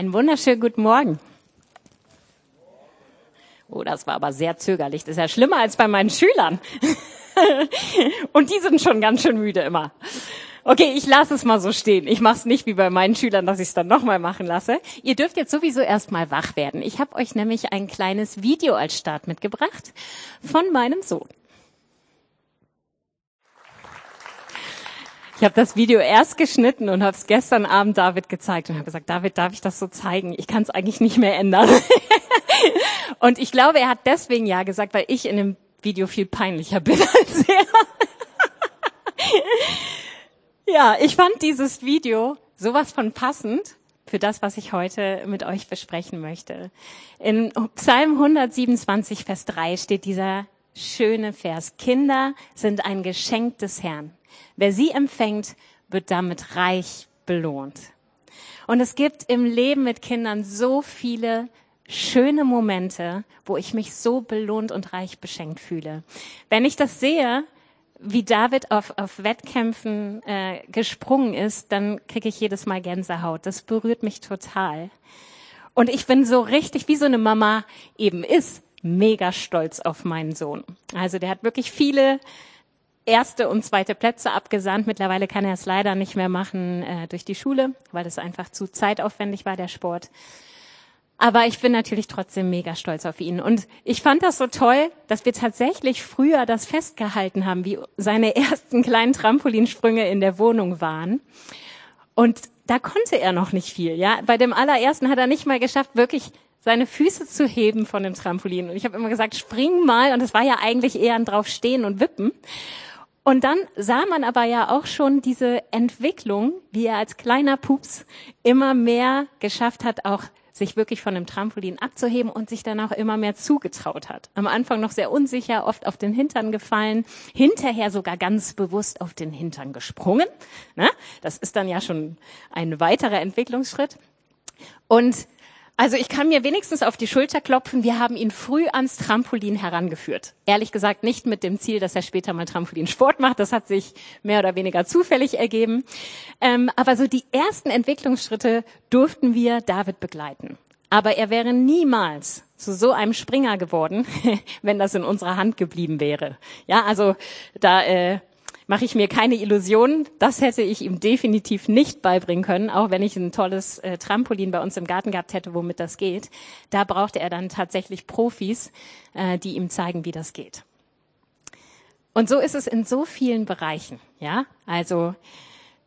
Einen wunderschönen guten Morgen. Oh, das war aber sehr zögerlich. Das ist ja schlimmer als bei meinen Schülern. Und die sind schon ganz schön müde immer. Okay, ich lasse es mal so stehen. Ich mache es nicht wie bei meinen Schülern, dass ich es dann nochmal machen lasse. Ihr dürft jetzt sowieso erstmal wach werden. Ich habe euch nämlich ein kleines Video als Start mitgebracht von meinem Sohn. Ich habe das Video erst geschnitten und habe es gestern Abend David gezeigt und habe gesagt, David, darf ich das so zeigen? Ich kann es eigentlich nicht mehr ändern. und ich glaube, er hat deswegen ja gesagt, weil ich in dem Video viel peinlicher bin als er. ja, ich fand dieses Video sowas von passend für das, was ich heute mit euch besprechen möchte. In Psalm 127, Vers 3 steht dieser schöne Vers. Kinder sind ein Geschenk des Herrn. Wer sie empfängt, wird damit reich belohnt. Und es gibt im Leben mit Kindern so viele schöne Momente, wo ich mich so belohnt und reich beschenkt fühle. Wenn ich das sehe, wie David auf, auf Wettkämpfen äh, gesprungen ist, dann kriege ich jedes Mal Gänsehaut. Das berührt mich total. Und ich bin so richtig, wie so eine Mama eben ist, mega stolz auf meinen Sohn. Also der hat wirklich viele erste und zweite Plätze abgesandt. Mittlerweile kann er es leider nicht mehr machen äh, durch die Schule, weil es einfach zu zeitaufwendig war, der Sport. Aber ich bin natürlich trotzdem mega stolz auf ihn. Und ich fand das so toll, dass wir tatsächlich früher das festgehalten haben, wie seine ersten kleinen Trampolinsprünge in der Wohnung waren. Und da konnte er noch nicht viel. Ja, bei dem allerersten hat er nicht mal geschafft, wirklich seine Füße zu heben von dem Trampolin. Und ich habe immer gesagt, spring mal. Und es war ja eigentlich eher ein draufstehen und wippen. Und dann sah man aber ja auch schon diese Entwicklung, wie er als kleiner Pups immer mehr geschafft hat, auch sich wirklich von dem Trampolin abzuheben und sich dann auch immer mehr zugetraut hat. Am Anfang noch sehr unsicher, oft auf den Hintern gefallen, hinterher sogar ganz bewusst auf den Hintern gesprungen. Ne? Das ist dann ja schon ein weiterer Entwicklungsschritt. Und also ich kann mir wenigstens auf die Schulter klopfen, wir haben ihn früh ans Trampolin herangeführt. Ehrlich gesagt nicht mit dem Ziel, dass er später mal Trampolinsport macht. Das hat sich mehr oder weniger zufällig ergeben. Ähm, aber so die ersten Entwicklungsschritte durften wir David begleiten. Aber er wäre niemals zu so einem Springer geworden, wenn das in unserer Hand geblieben wäre. Ja, also da äh, mache ich mir keine Illusionen. Das hätte ich ihm definitiv nicht beibringen können, auch wenn ich ein tolles äh, Trampolin bei uns im Garten gehabt hätte, womit das geht. Da brauchte er dann tatsächlich Profis, äh, die ihm zeigen, wie das geht. Und so ist es in so vielen Bereichen, ja? Also,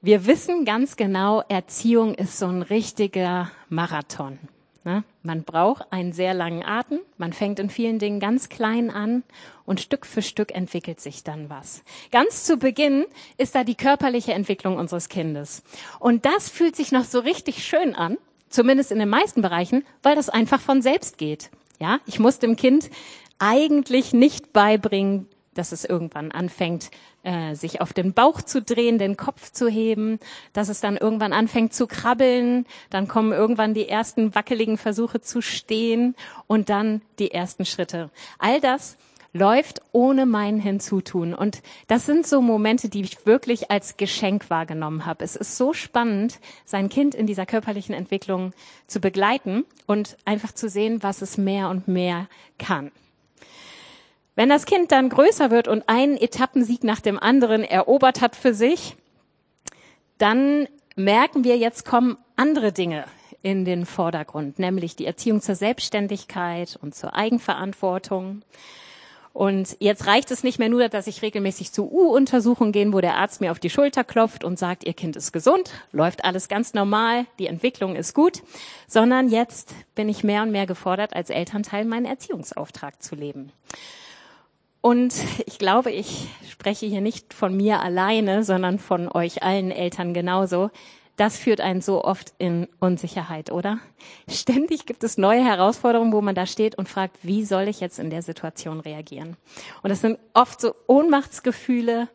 wir wissen ganz genau, Erziehung ist so ein richtiger Marathon. Ne? Man braucht einen sehr langen Atem. Man fängt in vielen Dingen ganz klein an und Stück für Stück entwickelt sich dann was. Ganz zu Beginn ist da die körperliche Entwicklung unseres Kindes. Und das fühlt sich noch so richtig schön an, zumindest in den meisten Bereichen, weil das einfach von selbst geht. Ja, ich muss dem Kind eigentlich nicht beibringen, dass es irgendwann anfängt, äh, sich auf den Bauch zu drehen, den Kopf zu heben, dass es dann irgendwann anfängt zu krabbeln, dann kommen irgendwann die ersten wackeligen Versuche zu stehen und dann die ersten Schritte. All das läuft ohne mein Hinzutun. Und das sind so Momente, die ich wirklich als Geschenk wahrgenommen habe. Es ist so spannend, sein Kind in dieser körperlichen Entwicklung zu begleiten und einfach zu sehen, was es mehr und mehr kann. Wenn das Kind dann größer wird und einen Etappensieg nach dem anderen erobert hat für sich, dann merken wir, jetzt kommen andere Dinge in den Vordergrund, nämlich die Erziehung zur Selbstständigkeit und zur Eigenverantwortung. Und jetzt reicht es nicht mehr nur, dass ich regelmäßig zu U-Untersuchungen gehen, wo der Arzt mir auf die Schulter klopft und sagt, Ihr Kind ist gesund, läuft alles ganz normal, die Entwicklung ist gut, sondern jetzt bin ich mehr und mehr gefordert, als Elternteil meinen Erziehungsauftrag zu leben. Und ich glaube, ich spreche hier nicht von mir alleine, sondern von euch allen Eltern genauso. Das führt einen so oft in Unsicherheit, oder? Ständig gibt es neue Herausforderungen, wo man da steht und fragt, wie soll ich jetzt in der Situation reagieren? Und das sind oft so Ohnmachtsgefühle,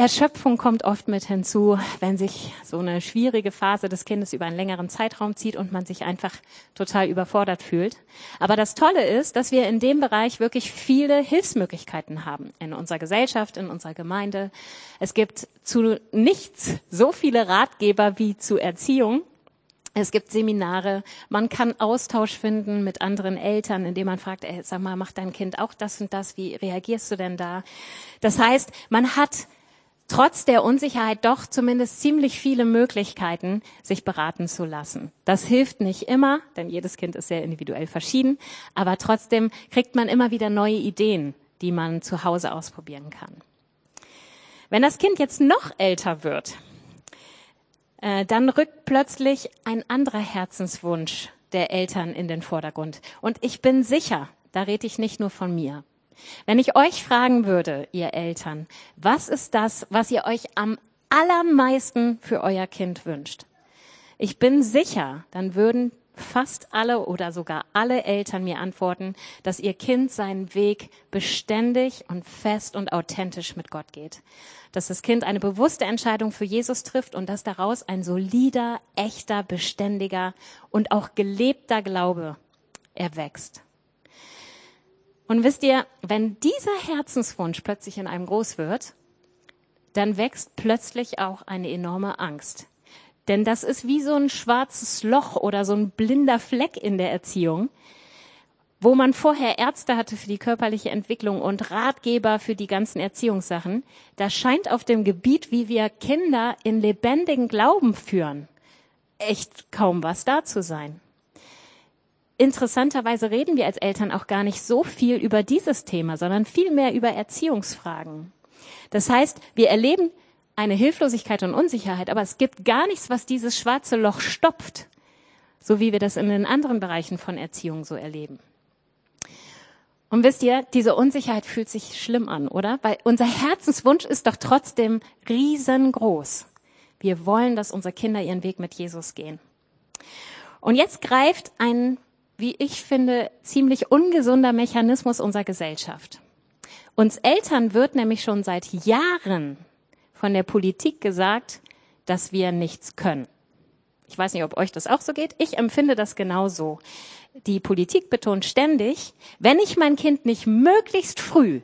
Erschöpfung kommt oft mit hinzu, wenn sich so eine schwierige Phase des Kindes über einen längeren Zeitraum zieht und man sich einfach total überfordert fühlt. Aber das Tolle ist, dass wir in dem Bereich wirklich viele Hilfsmöglichkeiten haben in unserer Gesellschaft, in unserer Gemeinde. Es gibt zu nichts so viele Ratgeber wie zu Erziehung. Es gibt Seminare, man kann Austausch finden mit anderen Eltern, indem man fragt, ey, sag mal, macht dein Kind auch das und das? Wie reagierst du denn da? Das heißt, man hat trotz der Unsicherheit doch zumindest ziemlich viele Möglichkeiten, sich beraten zu lassen. Das hilft nicht immer, denn jedes Kind ist sehr individuell verschieden, aber trotzdem kriegt man immer wieder neue Ideen, die man zu Hause ausprobieren kann. Wenn das Kind jetzt noch älter wird, äh, dann rückt plötzlich ein anderer Herzenswunsch der Eltern in den Vordergrund. Und ich bin sicher, da rede ich nicht nur von mir. Wenn ich euch fragen würde, ihr Eltern, was ist das, was ihr euch am allermeisten für euer Kind wünscht? Ich bin sicher, dann würden fast alle oder sogar alle Eltern mir antworten, dass ihr Kind seinen Weg beständig und fest und authentisch mit Gott geht. Dass das Kind eine bewusste Entscheidung für Jesus trifft und dass daraus ein solider, echter, beständiger und auch gelebter Glaube erwächst. Und wisst ihr, wenn dieser Herzenswunsch plötzlich in einem groß wird, dann wächst plötzlich auch eine enorme Angst. Denn das ist wie so ein schwarzes Loch oder so ein blinder Fleck in der Erziehung, wo man vorher Ärzte hatte für die körperliche Entwicklung und Ratgeber für die ganzen Erziehungssachen. Da scheint auf dem Gebiet, wie wir Kinder in lebendigen Glauben führen, echt kaum was da zu sein. Interessanterweise reden wir als Eltern auch gar nicht so viel über dieses Thema, sondern viel mehr über Erziehungsfragen. Das heißt, wir erleben eine Hilflosigkeit und Unsicherheit, aber es gibt gar nichts, was dieses schwarze Loch stopft, so wie wir das in den anderen Bereichen von Erziehung so erleben. Und wisst ihr, diese Unsicherheit fühlt sich schlimm an, oder? Weil unser Herzenswunsch ist doch trotzdem riesengroß. Wir wollen, dass unsere Kinder ihren Weg mit Jesus gehen. Und jetzt greift ein, wie ich finde, ziemlich ungesunder Mechanismus unserer Gesellschaft. Uns Eltern wird nämlich schon seit Jahren von der Politik gesagt, dass wir nichts können. Ich weiß nicht, ob euch das auch so geht. Ich empfinde das genauso. Die Politik betont ständig, wenn ich mein Kind nicht möglichst früh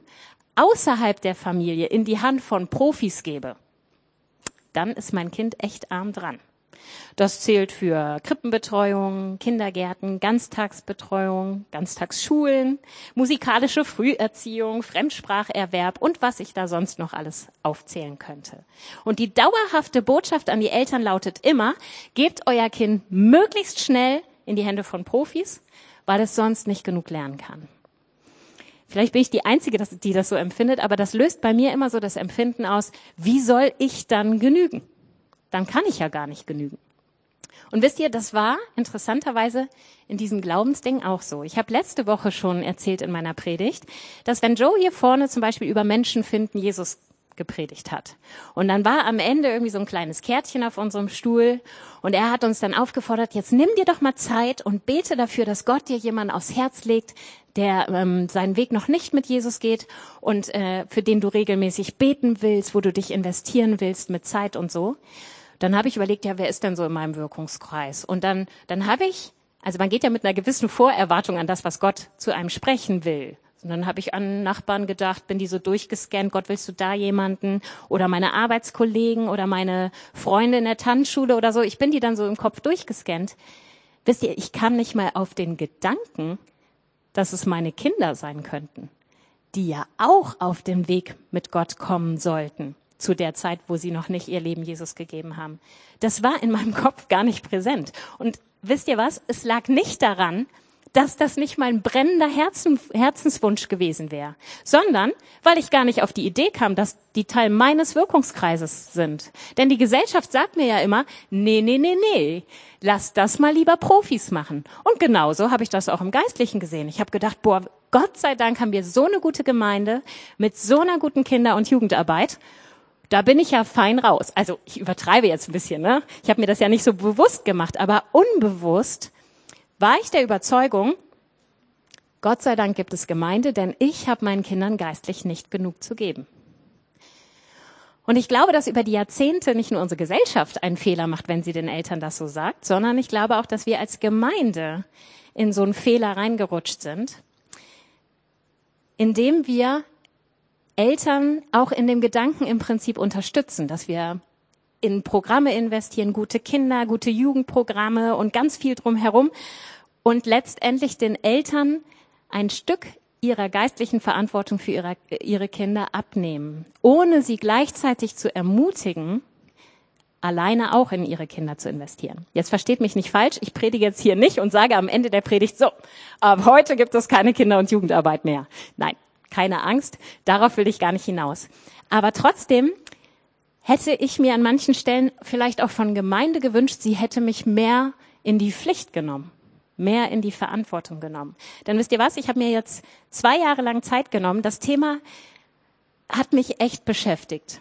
außerhalb der Familie in die Hand von Profis gebe, dann ist mein Kind echt arm dran. Das zählt für Krippenbetreuung, Kindergärten, Ganztagsbetreuung, Ganztagsschulen, musikalische Früherziehung, Fremdspracherwerb und was ich da sonst noch alles aufzählen könnte. Und die dauerhafte Botschaft an die Eltern lautet immer, gebt euer Kind möglichst schnell in die Hände von Profis, weil es sonst nicht genug lernen kann. Vielleicht bin ich die Einzige, die das so empfindet, aber das löst bei mir immer so das Empfinden aus, wie soll ich dann genügen? Dann kann ich ja gar nicht genügen. Und wisst ihr, das war interessanterweise in diesem Glaubensding auch so. Ich habe letzte Woche schon erzählt in meiner Predigt, dass wenn Joe hier vorne zum Beispiel über Menschen finden Jesus gepredigt hat. Und dann war am Ende irgendwie so ein kleines Kärtchen auf unserem Stuhl und er hat uns dann aufgefordert, jetzt nimm dir doch mal Zeit und bete dafür, dass Gott dir jemanden aufs Herz legt, der ähm, seinen Weg noch nicht mit Jesus geht und äh, für den du regelmäßig beten willst, wo du dich investieren willst mit Zeit und so dann habe ich überlegt, ja, wer ist denn so in meinem Wirkungskreis? Und dann, dann habe ich, also man geht ja mit einer gewissen Vorerwartung an das, was Gott zu einem sprechen will. Und dann habe ich an Nachbarn gedacht, bin die so durchgescannt, Gott, willst du da jemanden? Oder meine Arbeitskollegen oder meine Freunde in der Tanzschule oder so. Ich bin die dann so im Kopf durchgescannt. Wisst ihr, ich kam nicht mal auf den Gedanken, dass es meine Kinder sein könnten, die ja auch auf dem Weg mit Gott kommen sollten zu der Zeit, wo sie noch nicht ihr Leben Jesus gegeben haben. Das war in meinem Kopf gar nicht präsent. Und wisst ihr was? Es lag nicht daran, dass das nicht mein brennender Herzen, Herzenswunsch gewesen wäre, sondern weil ich gar nicht auf die Idee kam, dass die Teil meines Wirkungskreises sind. Denn die Gesellschaft sagt mir ja immer, nee, nee, nee, nee, lass das mal lieber Profis machen. Und genauso habe ich das auch im Geistlichen gesehen. Ich habe gedacht, boah, Gott sei Dank haben wir so eine gute Gemeinde mit so einer guten Kinder- und Jugendarbeit da bin ich ja fein raus. Also ich übertreibe jetzt ein bisschen, ne? Ich habe mir das ja nicht so bewusst gemacht, aber unbewusst war ich der Überzeugung, Gott sei Dank gibt es Gemeinde, denn ich habe meinen Kindern geistlich nicht genug zu geben. Und ich glaube, dass über die Jahrzehnte nicht nur unsere Gesellschaft einen Fehler macht, wenn sie den Eltern das so sagt, sondern ich glaube auch, dass wir als Gemeinde in so einen Fehler reingerutscht sind, indem wir Eltern auch in dem Gedanken im Prinzip unterstützen, dass wir in Programme investieren, gute Kinder, gute Jugendprogramme und ganz viel drumherum und letztendlich den Eltern ein Stück ihrer geistlichen Verantwortung für ihre, ihre Kinder abnehmen, ohne sie gleichzeitig zu ermutigen, alleine auch in ihre Kinder zu investieren. Jetzt versteht mich nicht falsch, ich predige jetzt hier nicht und sage am Ende der Predigt so, ab heute gibt es keine Kinder- und Jugendarbeit mehr. Nein, keine Angst, darauf will ich gar nicht hinaus. Aber trotzdem hätte ich mir an manchen Stellen vielleicht auch von Gemeinde gewünscht, sie hätte mich mehr in die Pflicht genommen, mehr in die Verantwortung genommen. Denn wisst ihr was, ich habe mir jetzt zwei Jahre lang Zeit genommen. Das Thema hat mich echt beschäftigt.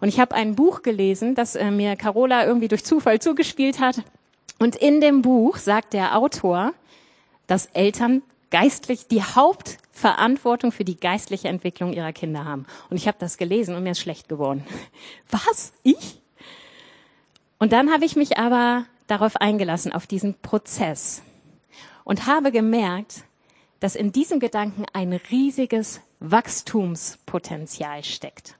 Und ich habe ein Buch gelesen, das äh, mir Carola irgendwie durch Zufall zugespielt hat. Und in dem Buch sagt der Autor, dass Eltern geistlich die Hauptverantwortung für die geistliche Entwicklung ihrer Kinder haben. Und ich habe das gelesen und mir ist schlecht geworden. Was? Ich? Und dann habe ich mich aber darauf eingelassen, auf diesen Prozess. Und habe gemerkt, dass in diesem Gedanken ein riesiges Wachstumspotenzial steckt.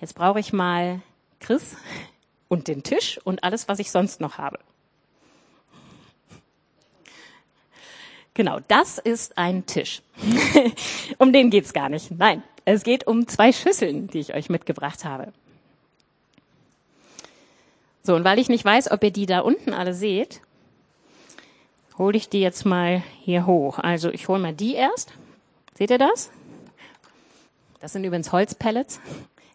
Jetzt brauche ich mal Chris und den Tisch und alles, was ich sonst noch habe. Genau, das ist ein Tisch. um den geht's gar nicht. Nein, es geht um zwei Schüsseln, die ich euch mitgebracht habe. So, und weil ich nicht weiß, ob ihr die da unten alle seht, hole ich die jetzt mal hier hoch. Also ich hole mal die erst. Seht ihr das? Das sind übrigens Holzpellets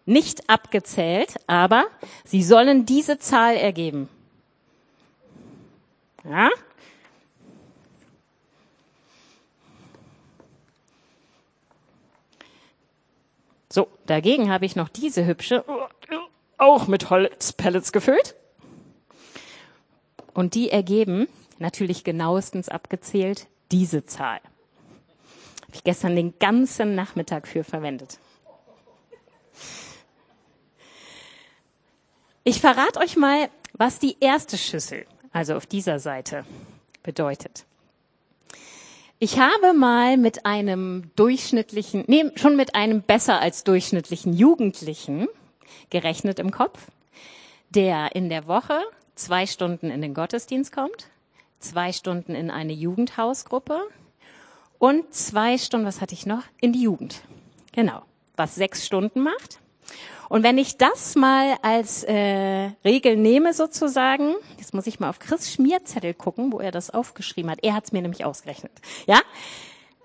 nicht abgezählt, aber sie sollen diese Zahl ergeben. Ja? So, dagegen habe ich noch diese hübsche, auch mit Holzpellets gefüllt. Und die ergeben, natürlich genauestens abgezählt, diese Zahl. Habe ich gestern den ganzen Nachmittag für verwendet. Ich verrate euch mal, was die erste Schüssel, also auf dieser Seite, bedeutet. Ich habe mal mit einem durchschnittlichen, nee, schon mit einem besser als durchschnittlichen Jugendlichen gerechnet im Kopf, der in der Woche zwei Stunden in den Gottesdienst kommt, zwei Stunden in eine Jugendhausgruppe und zwei Stunden, was hatte ich noch, in die Jugend. Genau, was sechs Stunden macht. Und wenn ich das mal als äh, Regel nehme sozusagen, jetzt muss ich mal auf Chris Schmierzettel gucken, wo er das aufgeschrieben hat. Er hat es mir nämlich ausgerechnet. Ja,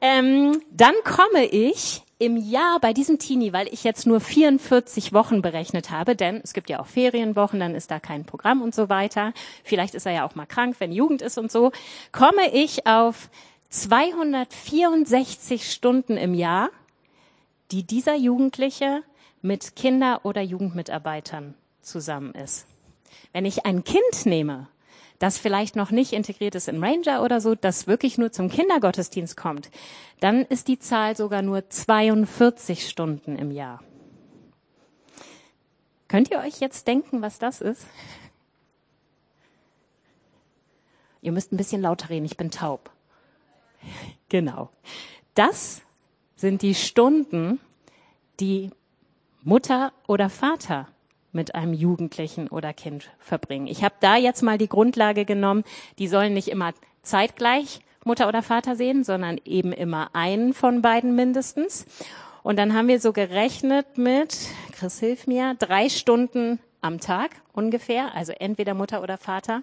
ähm, dann komme ich im Jahr bei diesem Teenie, weil ich jetzt nur 44 Wochen berechnet habe, denn es gibt ja auch Ferienwochen, dann ist da kein Programm und so weiter. Vielleicht ist er ja auch mal krank, wenn Jugend ist und so. Komme ich auf 264 Stunden im Jahr, die dieser Jugendliche mit Kinder- oder Jugendmitarbeitern zusammen ist. Wenn ich ein Kind nehme, das vielleicht noch nicht integriert ist in Ranger oder so, das wirklich nur zum Kindergottesdienst kommt, dann ist die Zahl sogar nur 42 Stunden im Jahr. Könnt ihr euch jetzt denken, was das ist? Ihr müsst ein bisschen lauter reden, ich bin taub. Genau. Das sind die Stunden, die Mutter oder Vater mit einem Jugendlichen oder Kind verbringen. Ich habe da jetzt mal die Grundlage genommen, die sollen nicht immer zeitgleich Mutter oder Vater sehen, sondern eben immer einen von beiden mindestens. Und dann haben wir so gerechnet mit, Chris hilf mir, drei Stunden am Tag ungefähr, also entweder Mutter oder Vater.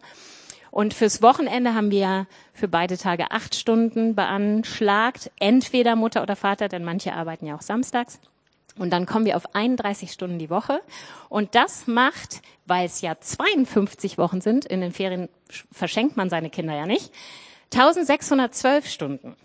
Und fürs Wochenende haben wir für beide Tage acht Stunden beanschlagt, entweder Mutter oder Vater, denn manche arbeiten ja auch samstags. Und dann kommen wir auf 31 Stunden die Woche. Und das macht, weil es ja 52 Wochen sind, in den Ferien verschenkt man seine Kinder ja nicht, 1612 Stunden.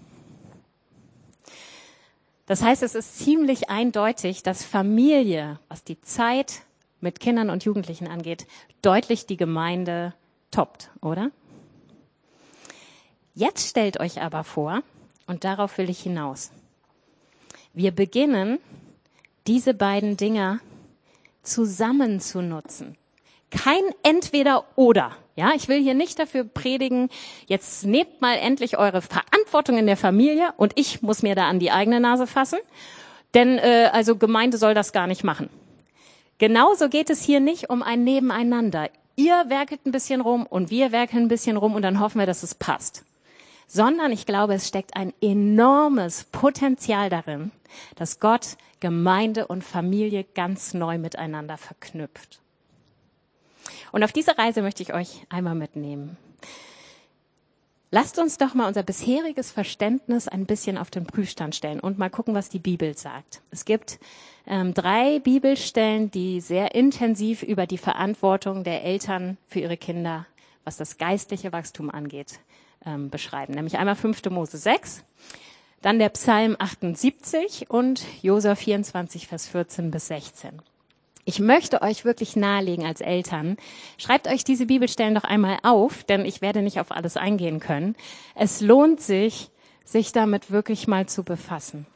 Das heißt, es ist ziemlich eindeutig, dass Familie, was die Zeit mit Kindern und Jugendlichen angeht, deutlich die Gemeinde toppt, oder? Jetzt stellt euch aber vor, und darauf will ich hinaus. Wir beginnen diese beiden Dinger zusammen zu nutzen. Kein entweder oder. Ja, ich will hier nicht dafür predigen, jetzt nehmt mal endlich eure Verantwortung in der Familie und ich muss mir da an die eigene Nase fassen. Denn äh, also Gemeinde soll das gar nicht machen. Genauso geht es hier nicht um ein Nebeneinander. Ihr werkelt ein bisschen rum und wir werkeln ein bisschen rum und dann hoffen wir, dass es passt. Sondern ich glaube, es steckt ein enormes Potenzial darin, dass Gott Gemeinde und Familie ganz neu miteinander verknüpft. Und auf diese Reise möchte ich euch einmal mitnehmen. Lasst uns doch mal unser bisheriges Verständnis ein bisschen auf den Prüfstand stellen und mal gucken, was die Bibel sagt. Es gibt ähm, drei Bibelstellen, die sehr intensiv über die Verantwortung der Eltern für ihre Kinder, was das geistliche Wachstum angeht, ähm, beschreiben. Nämlich einmal 5. Mose 6, dann der Psalm 78 und Josua 24, Vers 14 bis 16. Ich möchte euch wirklich nahelegen als Eltern, schreibt euch diese Bibelstellen doch einmal auf, denn ich werde nicht auf alles eingehen können. Es lohnt sich, sich damit wirklich mal zu befassen.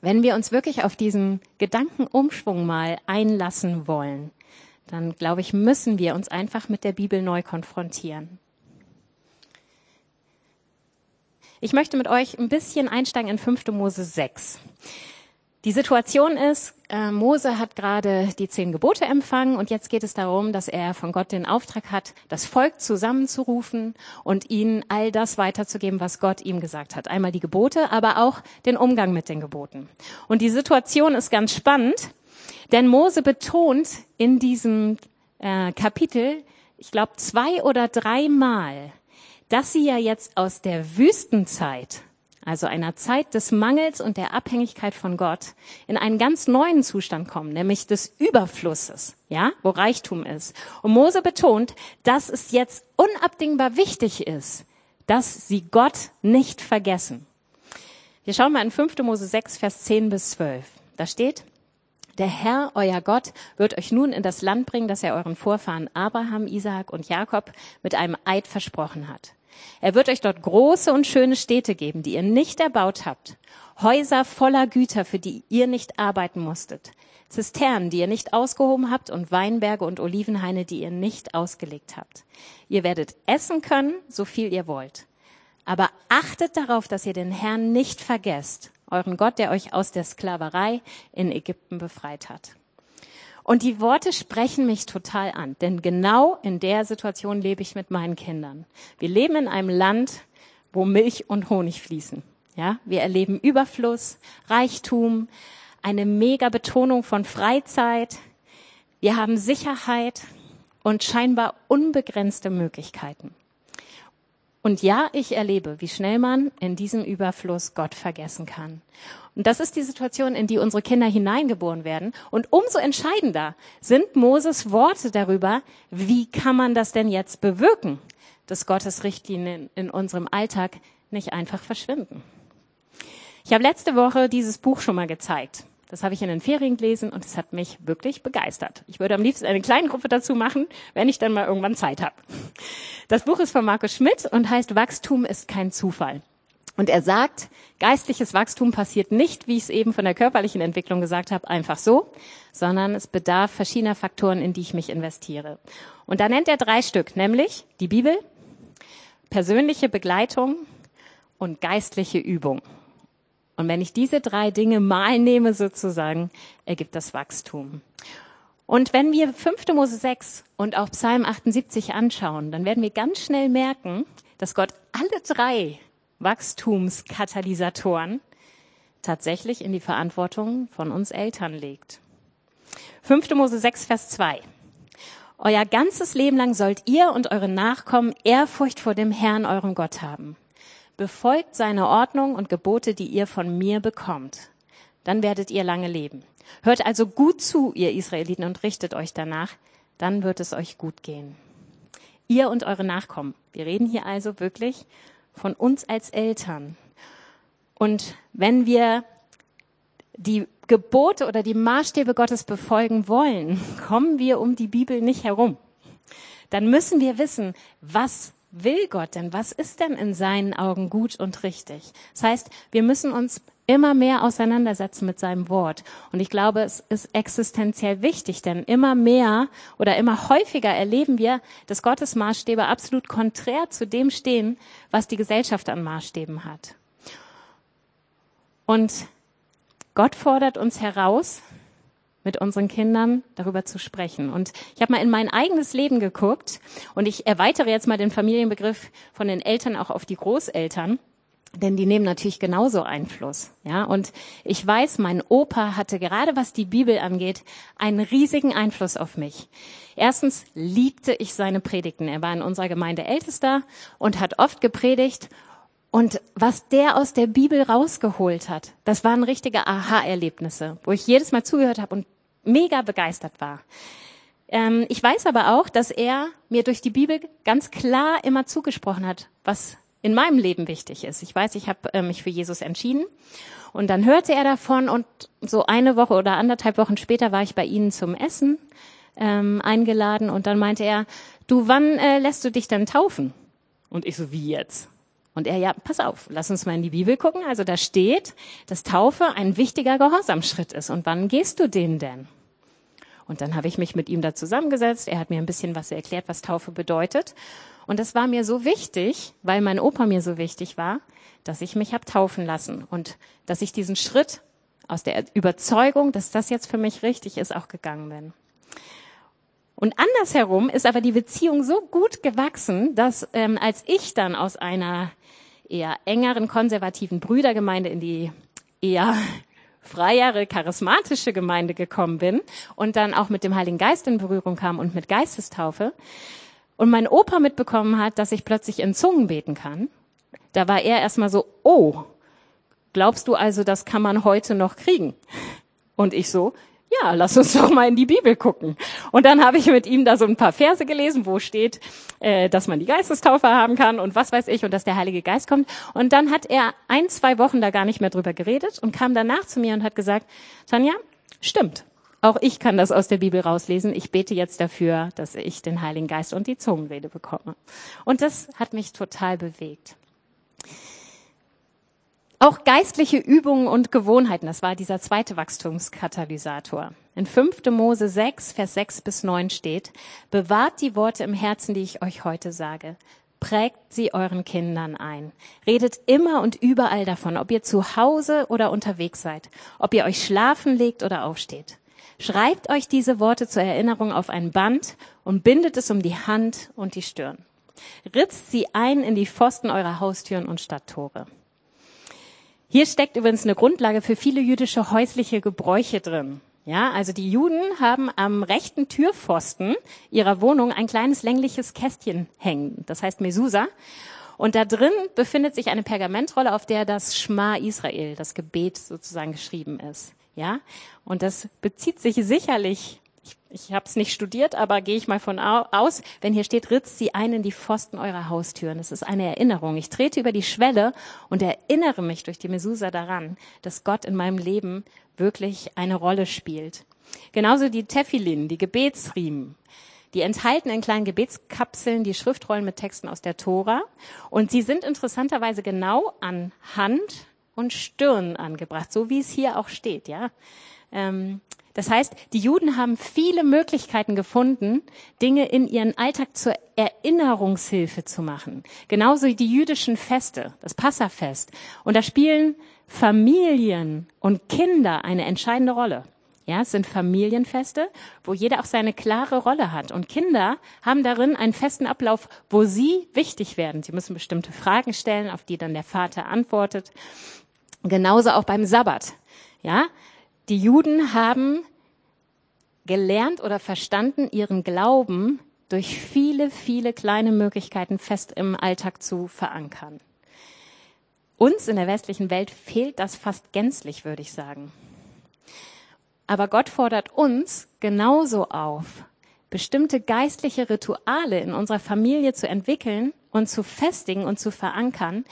Wenn wir uns wirklich auf diesen Gedankenumschwung mal einlassen wollen, dann glaube ich, müssen wir uns einfach mit der Bibel neu konfrontieren. Ich möchte mit euch ein bisschen einsteigen in 5. Mose 6. Die Situation ist, äh, Mose hat gerade die zehn Gebote empfangen und jetzt geht es darum, dass er von Gott den Auftrag hat, das Volk zusammenzurufen und ihnen all das weiterzugeben, was Gott ihm gesagt hat. Einmal die Gebote, aber auch den Umgang mit den Geboten. Und die Situation ist ganz spannend, denn Mose betont in diesem äh, Kapitel, ich glaube zwei oder dreimal, dass sie ja jetzt aus der Wüstenzeit also einer Zeit des Mangels und der Abhängigkeit von Gott, in einen ganz neuen Zustand kommen, nämlich des Überflusses, ja, wo Reichtum ist. Und Mose betont, dass es jetzt unabdingbar wichtig ist, dass sie Gott nicht vergessen. Wir schauen mal in 5. Mose 6, Vers 10 bis 12. Da steht, der Herr, euer Gott, wird euch nun in das Land bringen, das er euren Vorfahren Abraham, Isaak und Jakob mit einem Eid versprochen hat. Er wird euch dort große und schöne Städte geben, die ihr nicht erbaut habt. Häuser voller Güter, für die ihr nicht arbeiten musstet. Zisternen, die ihr nicht ausgehoben habt und Weinberge und Olivenhaine, die ihr nicht ausgelegt habt. Ihr werdet essen können, so viel ihr wollt. Aber achtet darauf, dass ihr den Herrn nicht vergesst, euren Gott, der euch aus der Sklaverei in Ägypten befreit hat. Und die Worte sprechen mich total an, denn genau in der Situation lebe ich mit meinen Kindern. Wir leben in einem Land, wo Milch und Honig fließen. Ja, wir erleben Überfluss, Reichtum, eine mega Betonung von Freizeit. Wir haben Sicherheit und scheinbar unbegrenzte Möglichkeiten. Und ja, ich erlebe, wie schnell man in diesem Überfluss Gott vergessen kann. Und das ist die Situation, in die unsere Kinder hineingeboren werden. Und umso entscheidender sind Moses Worte darüber, wie kann man das denn jetzt bewirken, dass Gottes Richtlinien in unserem Alltag nicht einfach verschwinden. Ich habe letzte Woche dieses Buch schon mal gezeigt. Das habe ich in den Ferien gelesen und es hat mich wirklich begeistert. Ich würde am liebsten eine kleine Gruppe dazu machen, wenn ich dann mal irgendwann Zeit habe. Das Buch ist von Markus Schmidt und heißt Wachstum ist kein Zufall. Und er sagt, geistliches Wachstum passiert nicht, wie ich es eben von der körperlichen Entwicklung gesagt habe, einfach so, sondern es bedarf verschiedener Faktoren, in die ich mich investiere. Und da nennt er drei Stück, nämlich die Bibel, persönliche Begleitung und geistliche Übung. Und wenn ich diese drei Dinge mal nehme sozusagen, ergibt das Wachstum. Und wenn wir 5. Mose 6 und auch Psalm 78 anschauen, dann werden wir ganz schnell merken, dass Gott alle drei Wachstumskatalysatoren tatsächlich in die Verantwortung von uns Eltern legt. 5. Mose 6, Vers 2. Euer ganzes Leben lang sollt ihr und eure Nachkommen Ehrfurcht vor dem Herrn, eurem Gott haben. Befolgt seine Ordnung und Gebote, die ihr von mir bekommt. Dann werdet ihr lange leben. Hört also gut zu, ihr Israeliten, und richtet euch danach. Dann wird es euch gut gehen. Ihr und eure Nachkommen. Wir reden hier also wirklich von uns als Eltern. Und wenn wir die Gebote oder die Maßstäbe Gottes befolgen wollen, kommen wir um die Bibel nicht herum. Dann müssen wir wissen, was will Gott denn? Was ist denn in seinen Augen gut und richtig? Das heißt, wir müssen uns immer mehr auseinandersetzen mit seinem Wort. Und ich glaube, es ist existenziell wichtig, denn immer mehr oder immer häufiger erleben wir, dass Gottes Maßstäbe absolut konträr zu dem stehen, was die Gesellschaft an Maßstäben hat. Und Gott fordert uns heraus, mit unseren Kindern darüber zu sprechen. Und ich habe mal in mein eigenes Leben geguckt und ich erweitere jetzt mal den Familienbegriff von den Eltern auch auf die Großeltern. Denn die nehmen natürlich genauso Einfluss, ja. Und ich weiß, mein Opa hatte gerade was die Bibel angeht einen riesigen Einfluss auf mich. Erstens liebte ich seine Predigten. Er war in unserer Gemeinde Ältester und hat oft gepredigt. Und was der aus der Bibel rausgeholt hat, das waren richtige Aha-Erlebnisse, wo ich jedes Mal zugehört habe und mega begeistert war. Ähm, ich weiß aber auch, dass er mir durch die Bibel ganz klar immer zugesprochen hat, was in meinem Leben wichtig ist. Ich weiß, ich habe äh, mich für Jesus entschieden und dann hörte er davon und so eine Woche oder anderthalb Wochen später war ich bei ihnen zum Essen ähm, eingeladen und dann meinte er, du, wann äh, lässt du dich denn taufen? Und ich so, wie jetzt? Und er, ja, pass auf, lass uns mal in die Bibel gucken. Also da steht, dass Taufe ein wichtiger Gehorsamschritt ist. Und wann gehst du den denn? Und dann habe ich mich mit ihm da zusammengesetzt. Er hat mir ein bisschen was erklärt, was Taufe bedeutet. Und das war mir so wichtig, weil mein Opa mir so wichtig war, dass ich mich habe taufen lassen und dass ich diesen Schritt aus der Überzeugung, dass das jetzt für mich richtig ist, auch gegangen bin. Und andersherum ist aber die Beziehung so gut gewachsen, dass ähm, als ich dann aus einer eher engeren konservativen Brüdergemeinde in die eher freiere, charismatische Gemeinde gekommen bin und dann auch mit dem Heiligen Geist in Berührung kam und mit Geistestaufe, und mein Opa mitbekommen hat, dass ich plötzlich in Zungen beten kann, da war er erstmal so, oh, glaubst du also, das kann man heute noch kriegen? Und ich so, ja, lass uns doch mal in die Bibel gucken. Und dann habe ich mit ihm da so ein paar Verse gelesen, wo steht, äh, dass man die Geistestaufe haben kann und was weiß ich und dass der Heilige Geist kommt. Und dann hat er ein, zwei Wochen da gar nicht mehr drüber geredet und kam danach zu mir und hat gesagt, Tanja, stimmt. Auch ich kann das aus der Bibel rauslesen. Ich bete jetzt dafür, dass ich den Heiligen Geist und die Zungenrede bekomme. Und das hat mich total bewegt. Auch geistliche Übungen und Gewohnheiten, das war dieser zweite Wachstumskatalysator. In 5. Mose 6, Vers 6 bis 9 steht, bewahrt die Worte im Herzen, die ich euch heute sage. Prägt sie euren Kindern ein. Redet immer und überall davon, ob ihr zu Hause oder unterwegs seid, ob ihr euch schlafen legt oder aufsteht. Schreibt euch diese Worte zur Erinnerung auf ein Band und bindet es um die Hand und die Stirn. Ritzt sie ein in die Pfosten eurer Haustüren und Stadttore. Hier steckt übrigens eine Grundlage für viele jüdische häusliche Gebräuche drin. Ja, also die Juden haben am rechten Türpfosten ihrer Wohnung ein kleines längliches Kästchen hängen. Das heißt Mesusa. Und da drin befindet sich eine Pergamentrolle, auf der das Schma Israel, das Gebet sozusagen geschrieben ist. Ja, und das bezieht sich sicherlich, ich, habe es nicht studiert, aber gehe ich mal von aus, wenn hier steht, ritzt sie ein in die Pfosten eurer Haustüren. Das ist eine Erinnerung. Ich trete über die Schwelle und erinnere mich durch die Mesusa daran, dass Gott in meinem Leben wirklich eine Rolle spielt. Genauso die Tefillin, die Gebetsriemen. Die enthalten in kleinen Gebetskapseln die Schriftrollen mit Texten aus der Tora. Und sie sind interessanterweise genau an Hand und Stirn angebracht, so wie es hier auch steht, ja. Ähm, das heißt, die Juden haben viele Möglichkeiten gefunden, Dinge in ihren Alltag zur Erinnerungshilfe zu machen. Genauso wie die jüdischen Feste, das Passafest. Und da spielen Familien und Kinder eine entscheidende Rolle. Ja, es sind Familienfeste, wo jeder auch seine klare Rolle hat. Und Kinder haben darin einen festen Ablauf, wo sie wichtig werden. Sie müssen bestimmte Fragen stellen, auf die dann der Vater antwortet. Genauso auch beim Sabbat. Ja, die Juden haben gelernt oder verstanden, ihren Glauben durch viele, viele kleine Möglichkeiten fest im Alltag zu verankern. Uns in der westlichen Welt fehlt das fast gänzlich, würde ich sagen. Aber Gott fordert uns genauso auf, bestimmte geistliche Rituale in unserer Familie zu entwickeln und zu festigen und zu verankern,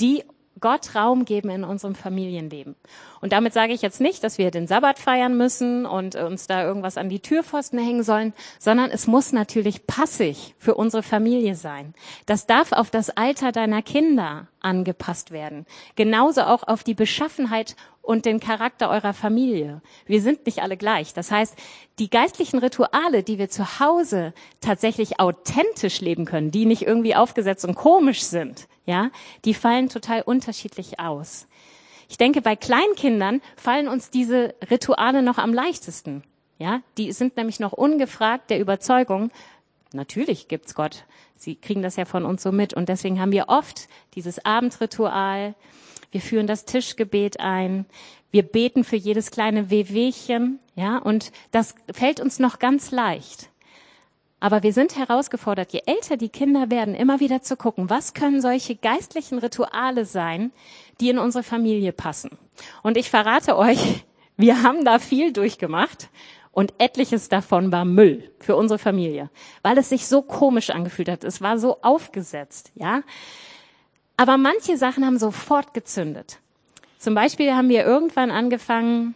die Gott Raum geben in unserem Familienleben. Und damit sage ich jetzt nicht, dass wir den Sabbat feiern müssen und uns da irgendwas an die Türpfosten hängen sollen, sondern es muss natürlich passig für unsere Familie sein. Das darf auf das Alter deiner Kinder angepasst werden. Genauso auch auf die Beschaffenheit und den Charakter eurer Familie. Wir sind nicht alle gleich. Das heißt, die geistlichen Rituale, die wir zu Hause tatsächlich authentisch leben können, die nicht irgendwie aufgesetzt und komisch sind, ja, die fallen total unterschiedlich aus. Ich denke, bei Kleinkindern fallen uns diese Rituale noch am leichtesten. Ja, die sind nämlich noch ungefragt der Überzeugung, natürlich gibt's Gott. Sie kriegen das ja von uns so mit. Und deswegen haben wir oft dieses Abendritual. Wir führen das Tischgebet ein. Wir beten für jedes kleine Wehwehchen. Ja, und das fällt uns noch ganz leicht. Aber wir sind herausgefordert, je älter die Kinder werden, immer wieder zu gucken, was können solche geistlichen Rituale sein, die in unsere Familie passen. Und ich verrate euch, wir haben da viel durchgemacht und etliches davon war Müll für unsere Familie, weil es sich so komisch angefühlt hat. Es war so aufgesetzt, ja. Aber manche Sachen haben sofort gezündet. Zum Beispiel haben wir irgendwann angefangen,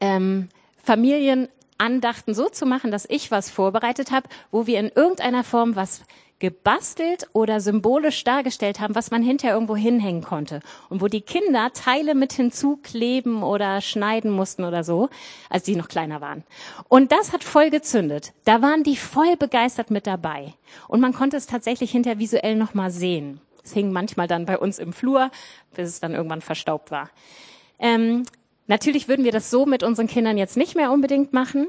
ähm, Familien Andachten so zu machen, dass ich was vorbereitet habe, wo wir in irgendeiner Form was gebastelt oder symbolisch dargestellt haben, was man hinterher irgendwo hinhängen konnte. Und wo die Kinder Teile mit hinzukleben oder schneiden mussten oder so, als die noch kleiner waren. Und das hat voll gezündet. Da waren die voll begeistert mit dabei. Und man konnte es tatsächlich hinterher visuell nochmal sehen. Es hing manchmal dann bei uns im Flur, bis es dann irgendwann verstaubt war. Ähm, Natürlich würden wir das so mit unseren Kindern jetzt nicht mehr unbedingt machen.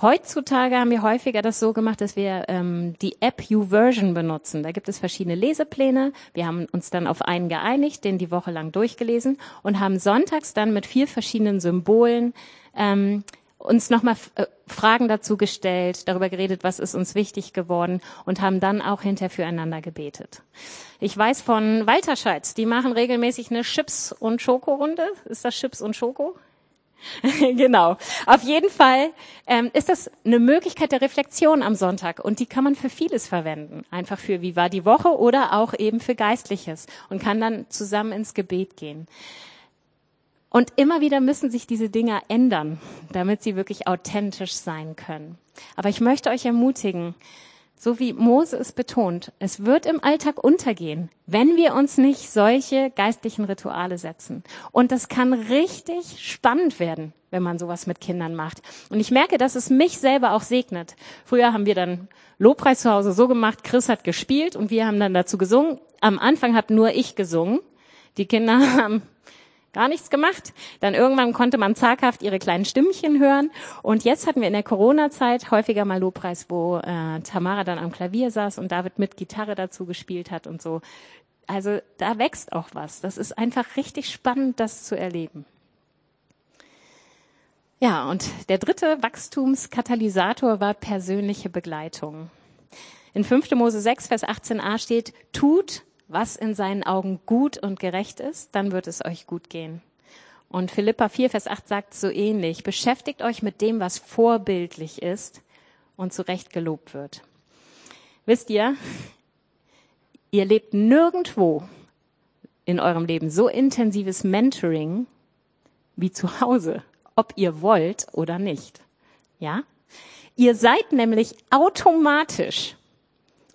Heutzutage haben wir häufiger das so gemacht, dass wir ähm, die App YouVersion benutzen. Da gibt es verschiedene Lesepläne. Wir haben uns dann auf einen geeinigt, den die Woche lang durchgelesen und haben sonntags dann mit vier verschiedenen Symbolen ähm, uns nochmal äh, Fragen dazu gestellt, darüber geredet, was ist uns wichtig geworden und haben dann auch hinterher füreinander gebetet. Ich weiß von Walter Scheitz, die machen regelmäßig eine Chips- und Schokorunde. Ist das Chips und Schoko? genau. Auf jeden Fall ähm, ist das eine Möglichkeit der Reflexion am Sonntag und die kann man für vieles verwenden. Einfach für wie war die Woche oder auch eben für Geistliches und kann dann zusammen ins Gebet gehen. Und immer wieder müssen sich diese Dinge ändern, damit sie wirklich authentisch sein können. Aber ich möchte euch ermutigen, so wie Mose es betont, es wird im Alltag untergehen, wenn wir uns nicht solche geistlichen Rituale setzen. Und das kann richtig spannend werden, wenn man sowas mit Kindern macht. Und ich merke, dass es mich selber auch segnet. Früher haben wir dann Lobpreis zu Hause so gemacht, Chris hat gespielt und wir haben dann dazu gesungen. Am Anfang habe nur ich gesungen. Die Kinder haben gar nichts gemacht. Dann irgendwann konnte man zaghaft ihre kleinen Stimmchen hören. Und jetzt hatten wir in der Corona-Zeit häufiger mal Lobpreis, wo äh, Tamara dann am Klavier saß und David mit Gitarre dazu gespielt hat und so. Also da wächst auch was. Das ist einfach richtig spannend, das zu erleben. Ja, und der dritte Wachstumskatalysator war persönliche Begleitung. In 5. Mose 6, Vers 18a steht, tut, was in seinen Augen gut und gerecht ist, dann wird es euch gut gehen. Und Philippa 4, Vers 8 sagt so ähnlich, beschäftigt euch mit dem, was vorbildlich ist und zu Recht gelobt wird. Wisst ihr, ihr lebt nirgendwo in eurem Leben so intensives Mentoring wie zu Hause, ob ihr wollt oder nicht. Ja? Ihr seid nämlich automatisch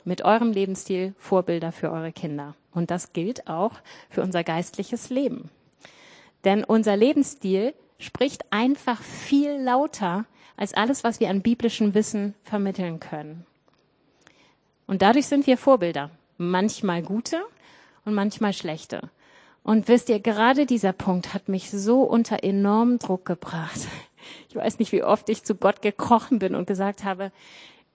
mit eurem Lebensstil Vorbilder für eure Kinder. Und das gilt auch für unser geistliches Leben. Denn unser Lebensstil spricht einfach viel lauter als alles, was wir an biblischem Wissen vermitteln können. Und dadurch sind wir Vorbilder. Manchmal gute und manchmal schlechte. Und wisst ihr, gerade dieser Punkt hat mich so unter enormen Druck gebracht. Ich weiß nicht, wie oft ich zu Gott gekrochen bin und gesagt habe,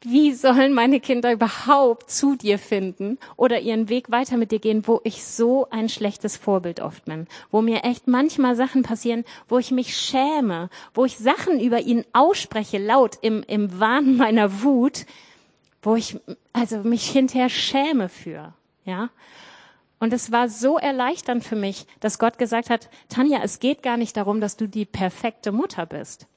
wie sollen meine Kinder überhaupt zu dir finden oder ihren Weg weiter mit dir gehen, wo ich so ein schlechtes Vorbild oft bin, wo mir echt manchmal Sachen passieren, wo ich mich schäme, wo ich Sachen über ihn ausspreche, laut im, im Wahn meiner Wut, wo ich also mich hinterher schäme für, ja. Und es war so erleichternd für mich, dass Gott gesagt hat, Tanja, es geht gar nicht darum, dass du die perfekte Mutter bist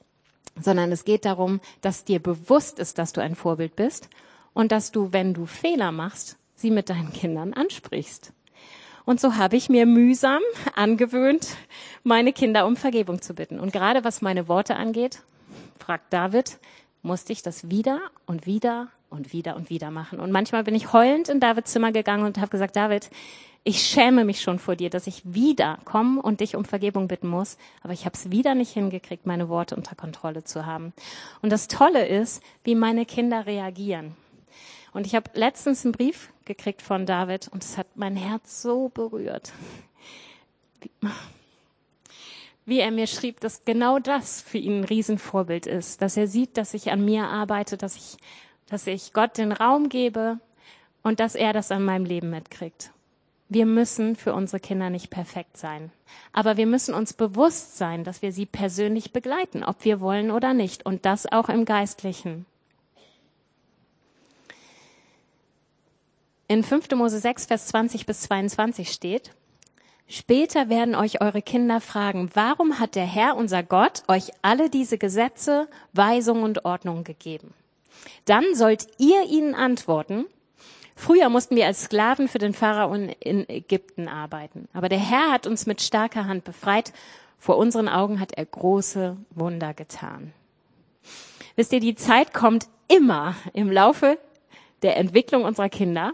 sondern es geht darum, dass dir bewusst ist, dass du ein Vorbild bist und dass du, wenn du Fehler machst, sie mit deinen Kindern ansprichst. Und so habe ich mir mühsam angewöhnt, meine Kinder um Vergebung zu bitten. Und gerade was meine Worte angeht, fragt David, musste ich das wieder und wieder und wieder und wieder machen. Und manchmal bin ich heulend in Davids Zimmer gegangen und habe gesagt, David, ich schäme mich schon vor dir, dass ich wieder komme und dich um Vergebung bitten muss, aber ich habe es wieder nicht hingekriegt, meine Worte unter Kontrolle zu haben. Und das Tolle ist, wie meine Kinder reagieren. Und ich habe letztens einen Brief gekriegt von David und es hat mein Herz so berührt. wie er mir schrieb, dass genau das für ihn ein Riesenvorbild ist, dass er sieht, dass ich an mir arbeite, dass ich, dass ich Gott den Raum gebe und dass er das an meinem Leben mitkriegt. Wir müssen für unsere Kinder nicht perfekt sein, aber wir müssen uns bewusst sein, dass wir sie persönlich begleiten, ob wir wollen oder nicht, und das auch im Geistlichen. In 5. Mose 6, Vers 20 bis 22 steht, Später werden euch eure Kinder fragen, warum hat der Herr, unser Gott, euch alle diese Gesetze, Weisungen und Ordnungen gegeben? Dann sollt ihr ihnen antworten, Früher mussten wir als Sklaven für den Pharao in Ägypten arbeiten. Aber der Herr hat uns mit starker Hand befreit. Vor unseren Augen hat er große Wunder getan. Wisst ihr, die Zeit kommt immer im Laufe der Entwicklung unserer Kinder,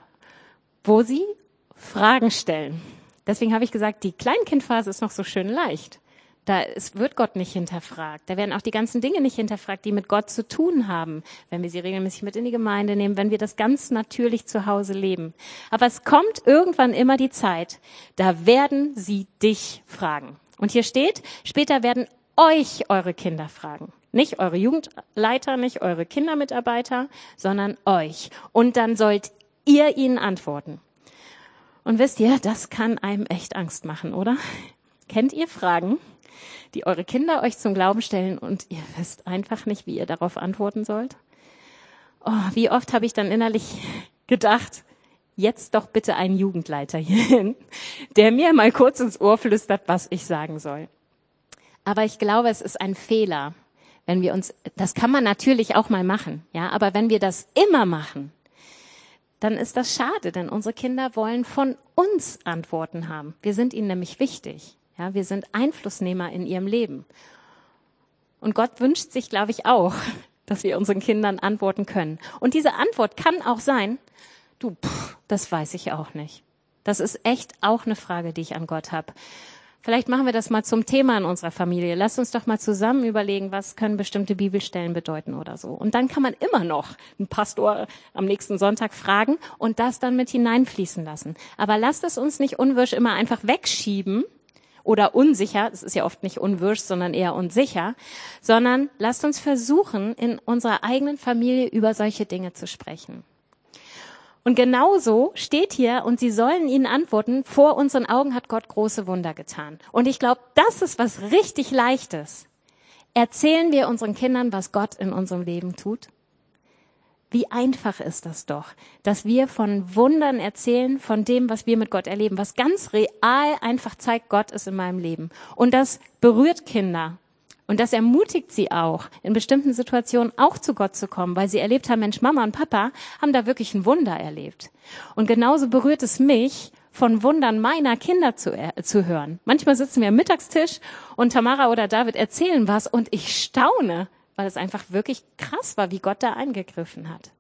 wo sie Fragen stellen. Deswegen habe ich gesagt, die Kleinkindphase ist noch so schön leicht. Da es wird Gott nicht hinterfragt. Da werden auch die ganzen Dinge nicht hinterfragt, die mit Gott zu tun haben, wenn wir sie regelmäßig mit in die Gemeinde nehmen, wenn wir das ganz natürlich zu Hause leben. Aber es kommt irgendwann immer die Zeit, da werden sie dich fragen. Und hier steht, später werden euch eure Kinder fragen. Nicht eure Jugendleiter, nicht eure Kindermitarbeiter, sondern euch. Und dann sollt ihr ihnen antworten. Und wisst ihr, das kann einem echt Angst machen, oder? Kennt ihr Fragen, die eure Kinder euch zum Glauben stellen und ihr wisst einfach nicht, wie ihr darauf antworten sollt? Oh, wie oft habe ich dann innerlich gedacht, jetzt doch bitte einen Jugendleiter hierhin, der mir mal kurz ins Ohr flüstert, was ich sagen soll. Aber ich glaube, es ist ein Fehler, wenn wir uns, das kann man natürlich auch mal machen, ja, aber wenn wir das immer machen, dann ist das schade, denn unsere Kinder wollen von uns Antworten haben. Wir sind ihnen nämlich wichtig. Ja, wir sind Einflussnehmer in ihrem Leben. Und Gott wünscht sich, glaube ich, auch, dass wir unseren Kindern antworten können. Und diese Antwort kann auch sein, du, pff, das weiß ich auch nicht. Das ist echt auch eine Frage, die ich an Gott habe. Vielleicht machen wir das mal zum Thema in unserer Familie. Lasst uns doch mal zusammen überlegen, was können bestimmte Bibelstellen bedeuten oder so. Und dann kann man immer noch einen Pastor am nächsten Sonntag fragen und das dann mit hineinfließen lassen. Aber lasst es uns nicht unwirsch immer einfach wegschieben oder unsicher, es ist ja oft nicht unwirsch, sondern eher unsicher, sondern lasst uns versuchen, in unserer eigenen Familie über solche Dinge zu sprechen. Und genauso steht hier, und sie sollen ihnen antworten, vor unseren Augen hat Gott große Wunder getan. Und ich glaube, das ist was richtig Leichtes. Erzählen wir unseren Kindern, was Gott in unserem Leben tut? Wie einfach ist das doch, dass wir von Wundern erzählen, von dem, was wir mit Gott erleben, was ganz real einfach zeigt, Gott ist in meinem Leben. Und das berührt Kinder. Und das ermutigt sie auch, in bestimmten Situationen auch zu Gott zu kommen, weil sie erlebt haben, Mensch, Mama und Papa haben da wirklich ein Wunder erlebt. Und genauso berührt es mich, von Wundern meiner Kinder zu, äh, zu hören. Manchmal sitzen wir am Mittagstisch und Tamara oder David erzählen was und ich staune, weil es einfach wirklich krass war, wie Gott da eingegriffen hat.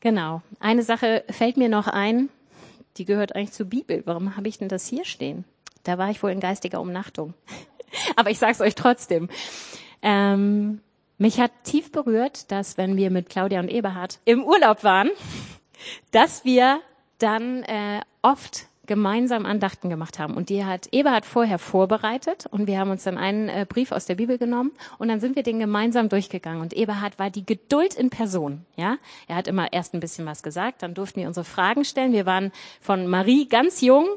Genau. Eine Sache fällt mir noch ein die gehört eigentlich zur Bibel. Warum habe ich denn das hier stehen? Da war ich wohl in geistiger Umnachtung. Aber ich sage es euch trotzdem. Ähm, mich hat tief berührt, dass wenn wir mit Claudia und Eberhard im Urlaub waren, dass wir dann äh, oft gemeinsam Andachten gemacht haben. Und die hat Eberhard vorher vorbereitet und wir haben uns dann einen äh, Brief aus der Bibel genommen und dann sind wir den gemeinsam durchgegangen. Und Eberhard war die Geduld in Person. Ja, er hat immer erst ein bisschen was gesagt, dann durften wir unsere Fragen stellen. Wir waren von Marie ganz jung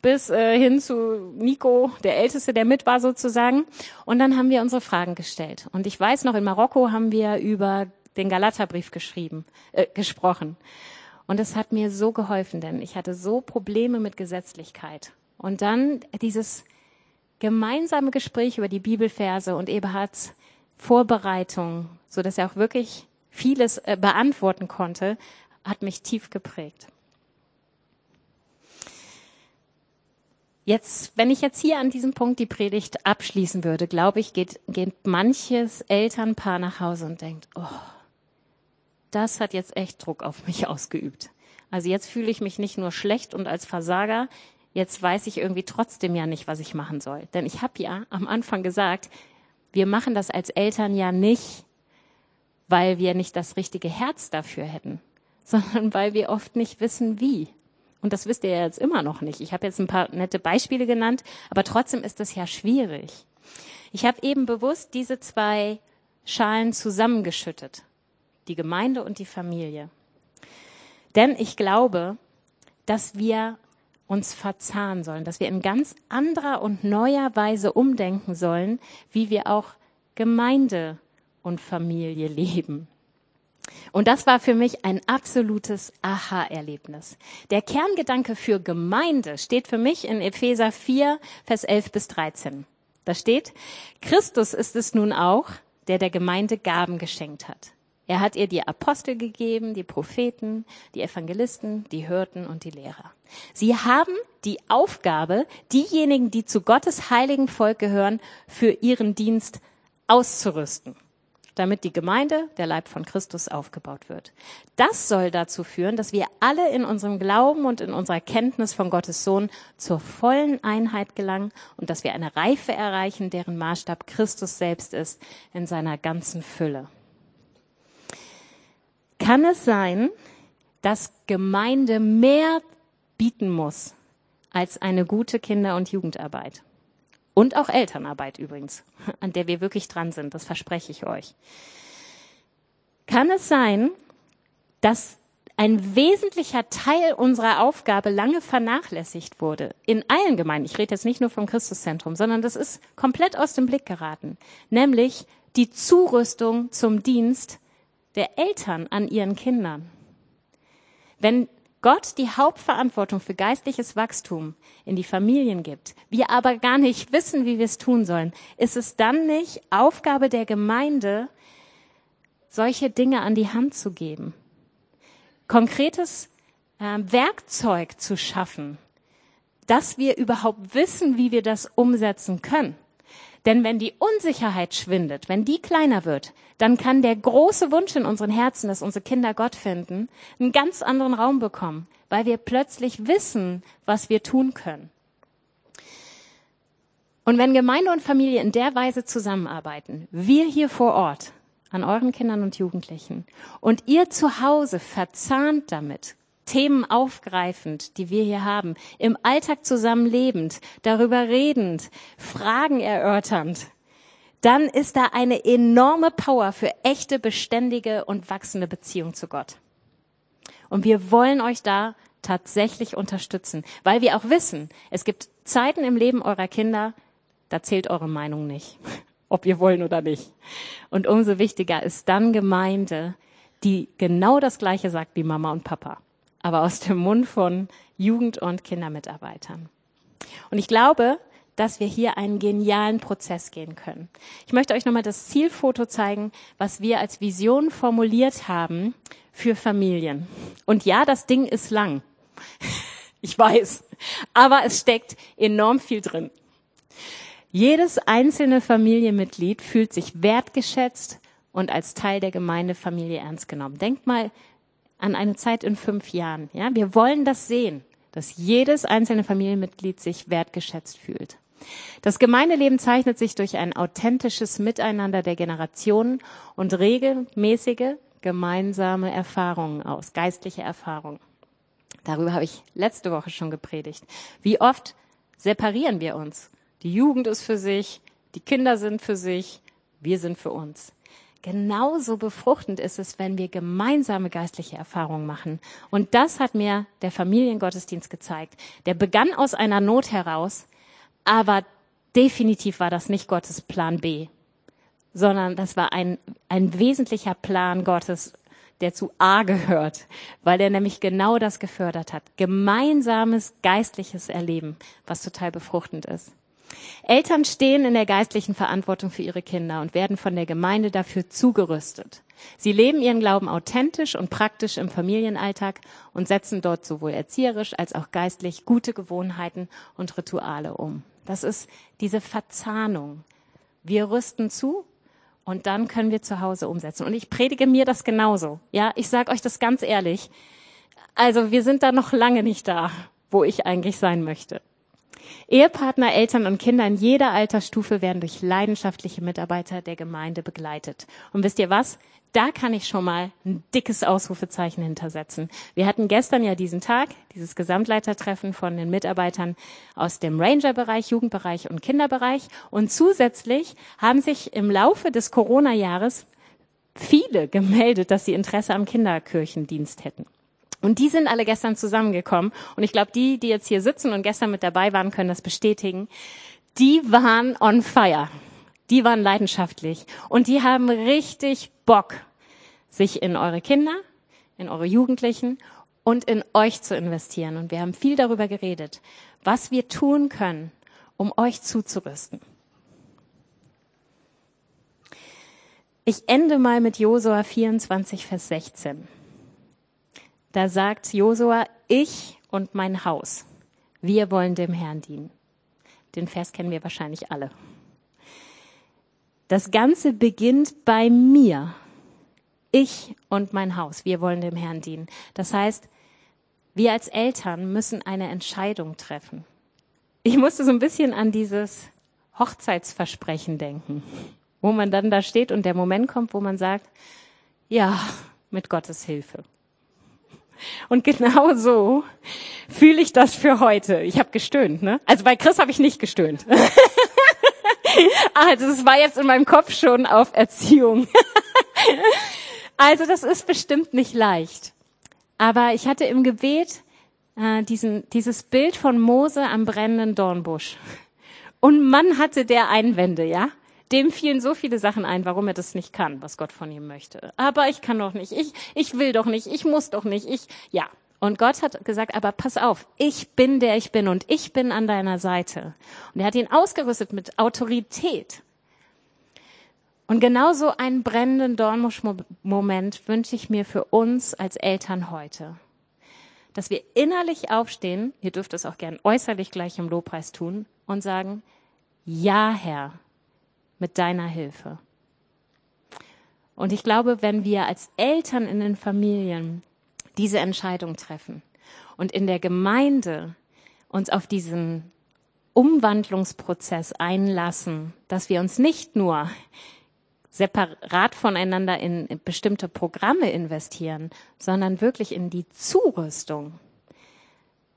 bis äh, hin zu Nico, der Älteste, der mit war sozusagen. Und dann haben wir unsere Fragen gestellt. Und ich weiß noch, in Marokko haben wir über den Galaterbrief geschrieben, äh, gesprochen. Und es hat mir so geholfen, denn ich hatte so Probleme mit Gesetzlichkeit. Und dann dieses gemeinsame Gespräch über die Bibelverse und Eberhards Vorbereitung, so dass er auch wirklich vieles äh, beantworten konnte, hat mich tief geprägt. Jetzt, wenn ich jetzt hier an diesem Punkt die Predigt abschließen würde, glaube ich, geht, geht manches Elternpaar nach Hause und denkt, oh, das hat jetzt echt Druck auf mich ausgeübt. Also jetzt fühle ich mich nicht nur schlecht und als Versager, jetzt weiß ich irgendwie trotzdem ja nicht, was ich machen soll. Denn ich habe ja am Anfang gesagt, wir machen das als Eltern ja nicht, weil wir nicht das richtige Herz dafür hätten, sondern weil wir oft nicht wissen, wie. Und das wisst ihr ja jetzt immer noch nicht. Ich habe jetzt ein paar nette Beispiele genannt, aber trotzdem ist das ja schwierig. Ich habe eben bewusst diese zwei Schalen zusammengeschüttet. Die Gemeinde und die Familie. Denn ich glaube, dass wir uns verzahnen sollen, dass wir in ganz anderer und neuer Weise umdenken sollen, wie wir auch Gemeinde und Familie leben. Und das war für mich ein absolutes Aha-Erlebnis. Der Kerngedanke für Gemeinde steht für mich in Epheser 4, Vers 11 bis 13. Da steht, Christus ist es nun auch, der der Gemeinde Gaben geschenkt hat. Er hat ihr die Apostel gegeben, die Propheten, die Evangelisten, die Hirten und die Lehrer. Sie haben die Aufgabe, diejenigen, die zu Gottes heiligen Volk gehören, für ihren Dienst auszurüsten, damit die Gemeinde, der Leib von Christus, aufgebaut wird. Das soll dazu führen, dass wir alle in unserem Glauben und in unserer Kenntnis von Gottes Sohn zur vollen Einheit gelangen und dass wir eine Reife erreichen, deren Maßstab Christus selbst ist in seiner ganzen Fülle. Kann es sein, dass Gemeinde mehr bieten muss als eine gute Kinder- und Jugendarbeit? Und auch Elternarbeit übrigens, an der wir wirklich dran sind, das verspreche ich euch. Kann es sein, dass ein wesentlicher Teil unserer Aufgabe lange vernachlässigt wurde. In allen Gemeinden. Ich rede jetzt nicht nur vom Christuszentrum, sondern das ist komplett aus dem Blick geraten. Nämlich die Zurüstung zum Dienst der Eltern an ihren Kindern. Wenn Gott die Hauptverantwortung für geistliches Wachstum in die Familien gibt, wir aber gar nicht wissen, wie wir es tun sollen, ist es dann nicht Aufgabe der Gemeinde, solche Dinge an die Hand zu geben, konkretes äh, Werkzeug zu schaffen, dass wir überhaupt wissen, wie wir das umsetzen können. Denn wenn die Unsicherheit schwindet, wenn die kleiner wird, dann kann der große Wunsch in unseren Herzen, dass unsere Kinder Gott finden, einen ganz anderen Raum bekommen, weil wir plötzlich wissen, was wir tun können. Und wenn Gemeinde und Familie in der Weise zusammenarbeiten, wir hier vor Ort an euren Kindern und Jugendlichen und ihr zu Hause verzahnt damit, Themen aufgreifend, die wir hier haben, im Alltag zusammenlebend, darüber redend, Fragen erörternd, dann ist da eine enorme Power für echte, beständige und wachsende Beziehung zu Gott. Und wir wollen euch da tatsächlich unterstützen, weil wir auch wissen, es gibt Zeiten im Leben eurer Kinder, da zählt eure Meinung nicht, ob ihr wollen oder nicht. Und umso wichtiger ist dann Gemeinde, die genau das Gleiche sagt wie Mama und Papa aber aus dem Mund von Jugend- und Kindermitarbeitern. Und ich glaube, dass wir hier einen genialen Prozess gehen können. Ich möchte euch nochmal das Zielfoto zeigen, was wir als Vision formuliert haben für Familien. Und ja, das Ding ist lang. Ich weiß. Aber es steckt enorm viel drin. Jedes einzelne Familienmitglied fühlt sich wertgeschätzt und als Teil der Gemeindefamilie ernst genommen. Denkt mal an eine Zeit in fünf Jahren. Ja, wir wollen das sehen, dass jedes einzelne Familienmitglied sich wertgeschätzt fühlt. Das Gemeindeleben zeichnet sich durch ein authentisches Miteinander der Generationen und regelmäßige gemeinsame Erfahrungen aus, geistliche Erfahrungen. Darüber habe ich letzte Woche schon gepredigt. Wie oft separieren wir uns? Die Jugend ist für sich, die Kinder sind für sich, wir sind für uns. Genauso befruchtend ist es, wenn wir gemeinsame geistliche Erfahrungen machen. Und das hat mir der Familiengottesdienst gezeigt. Der begann aus einer Not heraus, aber definitiv war das nicht Gottes Plan B, sondern das war ein, ein wesentlicher Plan Gottes, der zu A gehört, weil er nämlich genau das gefördert hat. Gemeinsames geistliches Erleben, was total befruchtend ist. Eltern stehen in der geistlichen Verantwortung für ihre Kinder und werden von der Gemeinde dafür zugerüstet. Sie leben ihren Glauben authentisch und praktisch im Familienalltag und setzen dort sowohl erzieherisch als auch geistlich gute Gewohnheiten und Rituale um. Das ist diese Verzahnung. Wir rüsten zu und dann können wir zu Hause umsetzen. Und ich predige mir das genauso. Ja, ich sage euch das ganz ehrlich. Also wir sind da noch lange nicht da, wo ich eigentlich sein möchte. Ehepartner, Eltern und Kinder in jeder Altersstufe werden durch leidenschaftliche Mitarbeiter der Gemeinde begleitet. Und wisst ihr was? Da kann ich schon mal ein dickes Ausrufezeichen hintersetzen. Wir hatten gestern ja diesen Tag, dieses Gesamtleitertreffen von den Mitarbeitern aus dem Ranger-Bereich, Jugendbereich und Kinderbereich. Und zusätzlich haben sich im Laufe des Corona-Jahres viele gemeldet, dass sie Interesse am Kinderkirchendienst hätten. Und die sind alle gestern zusammengekommen. Und ich glaube, die, die jetzt hier sitzen und gestern mit dabei waren, können das bestätigen. Die waren on fire. Die waren leidenschaftlich. Und die haben richtig Bock, sich in eure Kinder, in eure Jugendlichen und in euch zu investieren. Und wir haben viel darüber geredet, was wir tun können, um euch zuzurüsten. Ich ende mal mit Josua 24, Vers 16. Da sagt Josua, ich und mein Haus, wir wollen dem Herrn dienen. Den Vers kennen wir wahrscheinlich alle. Das Ganze beginnt bei mir. Ich und mein Haus, wir wollen dem Herrn dienen. Das heißt, wir als Eltern müssen eine Entscheidung treffen. Ich musste so ein bisschen an dieses Hochzeitsversprechen denken, wo man dann da steht und der Moment kommt, wo man sagt, ja, mit Gottes Hilfe. Und genau so fühle ich das für heute. Ich habe gestöhnt, ne? Also bei Chris habe ich nicht gestöhnt. also es war jetzt in meinem Kopf schon auf Erziehung. also das ist bestimmt nicht leicht. Aber ich hatte im Gebet äh, diesen, dieses Bild von Mose am brennenden Dornbusch. Und Mann hatte der Einwände, ja? Dem fielen so viele Sachen ein, warum er das nicht kann, was Gott von ihm möchte. Aber ich kann doch nicht, ich, ich will doch nicht, ich muss doch nicht, ich, ja. Und Gott hat gesagt, aber pass auf, ich bin der ich bin und ich bin an deiner Seite. Und er hat ihn ausgerüstet mit Autorität. Und genauso einen brennenden Dornbusch-Moment wünsche ich mir für uns als Eltern heute. Dass wir innerlich aufstehen, ihr dürft es auch gern äußerlich gleich im Lobpreis tun, und sagen, ja, Herr, mit deiner Hilfe. Und ich glaube, wenn wir als Eltern in den Familien diese Entscheidung treffen und in der Gemeinde uns auf diesen Umwandlungsprozess einlassen, dass wir uns nicht nur separat voneinander in bestimmte Programme investieren, sondern wirklich in die Zurüstung,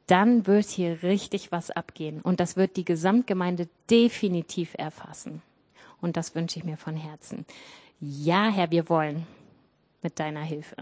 dann wird hier richtig was abgehen. Und das wird die Gesamtgemeinde definitiv erfassen. Und das wünsche ich mir von Herzen. Ja, Herr, wir wollen mit deiner Hilfe.